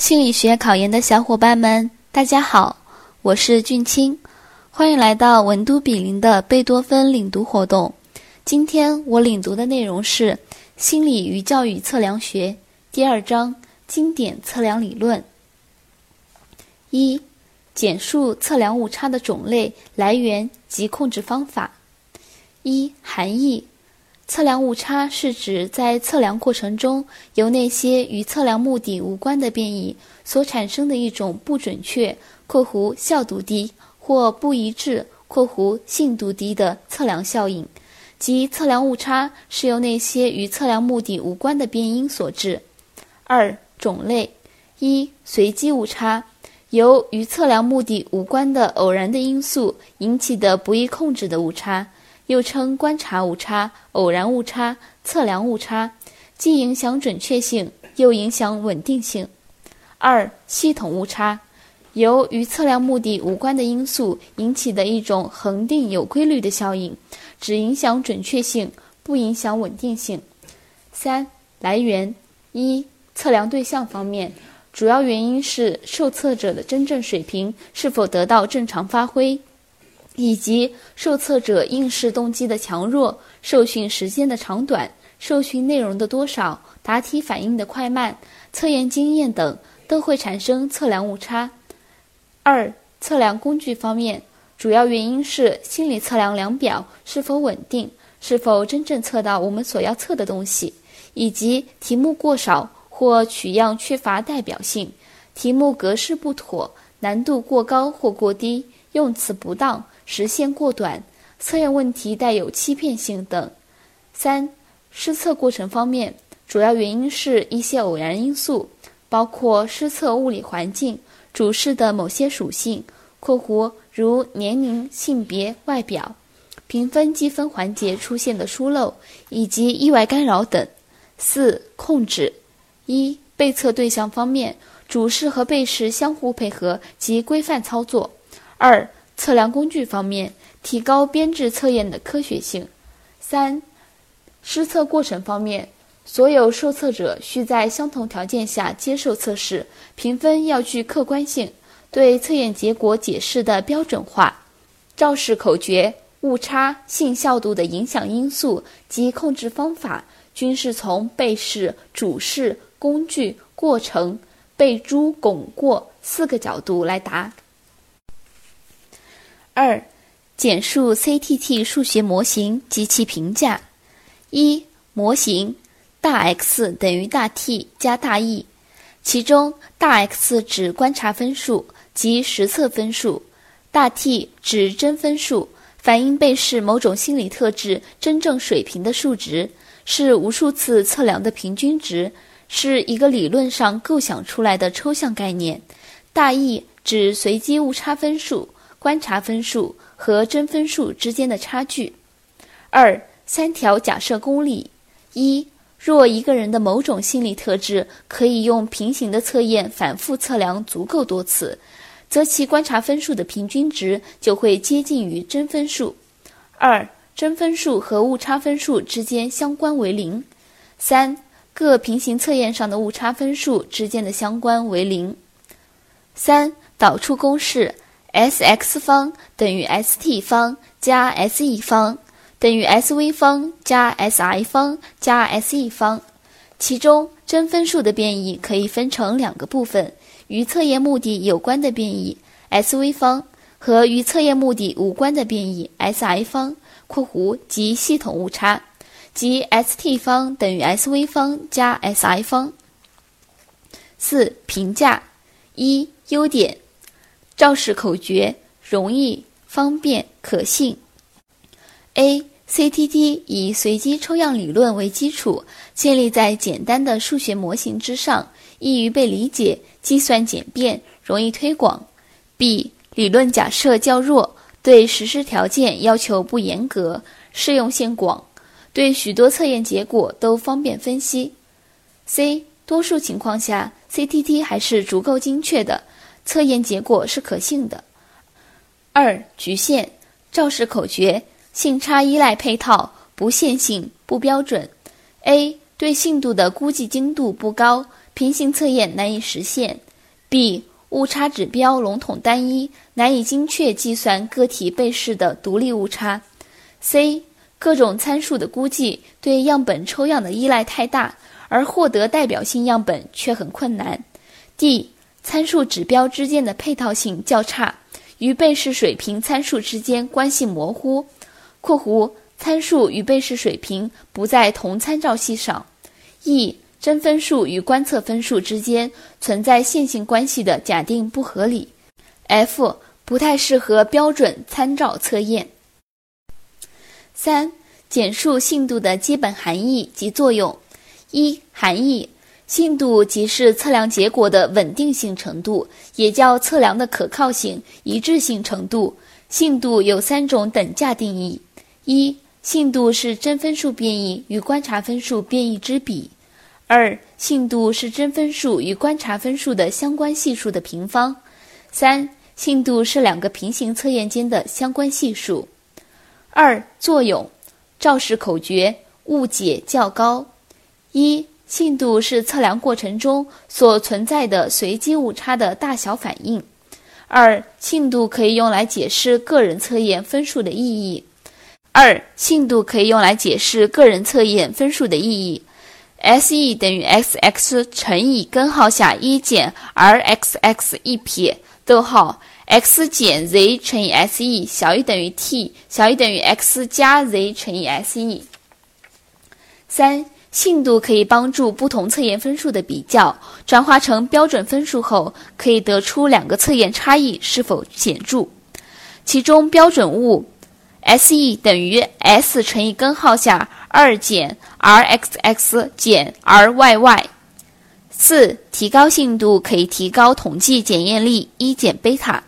心理学考研的小伙伴们，大家好，我是俊清，欢迎来到文都比邻的贝多芬领读活动。今天我领读的内容是《心理与教育测量学》第二章经典测量理论。一、简述测量误差的种类、来源及控制方法。一、含义。测量误差是指在测量过程中，由那些与测量目的无关的变异所产生的一种不准确（括弧效度低）或不一致（括弧信度低）的测量效应，即测量误差是由那些与测量目的无关的变因所致。二、种类：一、随机误差，由与测量目的无关的偶然的因素引起的不易控制的误差。又称观察误差、偶然误差、测量误差，既影响准确性，又影响稳定性。二、系统误差，由与测量目的无关的因素引起的一种恒定有规律的效应，只影响准确性，不影响稳定性。三、来源：一、测量对象方面，主要原因是受测者的真正水平是否得到正常发挥。以及受测者应试动机的强弱、受训时间的长短、受训内容的多少、答题反应的快慢、测验经验等，都会产生测量误差。二、测量工具方面，主要原因是心理测量量表是否稳定，是否真正测到我们所要测的东西，以及题目过少或取样缺乏代表性，题目格式不妥，难度过高或过低，用词不当。时限过短，测验问题带有欺骗性等。三、施测过程方面，主要原因是一些偶然因素，包括施测物理环境、主试的某些属性（括弧如年龄、性别、外表）、评分计分环节出现的疏漏以及意外干扰等。四、控制：一、被测对象方面，主试和被试相互配合及规范操作。二、测量工具方面，提高编制测验的科学性。三、施测过程方面，所有受测者需在相同条件下接受测试，评分要具客观性，对测验结果解释的标准化。肇事口诀、误差、信效度的影响因素及控制方法，均是从被试、主试、工具、过程、被诸、巩过四个角度来答。二、简述 CTT 数学模型及其评价。一、模型大 X 等于大 T 加大 E，其中大 X 指观察分数及实测分数，大 T 指真分数，反映被试某种心理特质真正水平的数值，是无数次测量的平均值，是一个理论上构想出来的抽象概念。大 E 指随机误差分数。观察分数和真分数之间的差距。二、三条假设公理：一、若一个人的某种心理特质可以用平行的测验反复测量足够多次，则其观察分数的平均值就会接近于真分数。二、真分数和误差分数之间相关为零。三、各平行测验上的误差分数之间的相关为零。三、导出公式。S x 方等于 s t 方加 s e 方等于 s v 方加 s i 方加 s e 方，其中真分数的变异可以分成两个部分：与测验目的有关的变异 s v 方和与测验目的无关的变异 s i 方（括弧及系统误差），即 s t 方等于 s v 方加 s i 方。四、评价一优点。肇事口诀：容易、方便、可信。A、CTT 以随机抽样理论为基础，建立在简单的数学模型之上，易于被理解，计算简便，容易推广。B、理论假设较弱，对实施条件要求不严格，适用性广，对许多测验结果都方便分析。C、多数情况下，CTT 还是足够精确的。测验结果是可信的。二、局限肇事口诀：信差依赖配套，不线性，不标准。A. 对信度的估计精度不高，平行测验难以实现。B 误差指标笼统单一，难以精确计算个体被试的独立误差。C 各种参数的估计对样本抽样的依赖太大，而获得代表性样本却很困难。D 参数指标之间的配套性较差，与被试水平参数之间关系模糊。（括弧参数与被试水平不在同参照系上。） E 真分数与观测分数之间存在线性关系的假定不合理。F 不太适合标准参照测验。三、简述信度的基本含义及作用。一、含义：信度即是测量结果的稳定性程度，也叫测量的可靠性、一致性程度。信度有三种等价定义：一、信度是真分数变异与观察分数变异之比。二、信度是真分数与观察分数的相关系数的平方。三、信度是两个平行测验间的相关系数。二、作用：肇事口诀，误解较高。一、信度是测量过程中所存在的随机误差的大小反应。二、信度可以用来解释个人测验分数的意义。二、信度可以用来解释个人测验分数的意义。S e 等于 x x 乘以根号下一减 r x x 一撇逗号 x 减 z 乘以 s e 小于等于 t 小于等于 x 加 z 乘以 s e。三、信度可以帮助不同测验分数的比较转化成标准分数后，可以得出两个测验差异是否显著。其中标准物 S e 等于 s 乘以根号下。二减 r x x 减 r y y，四提高信度可以提高统计检验力一减贝塔。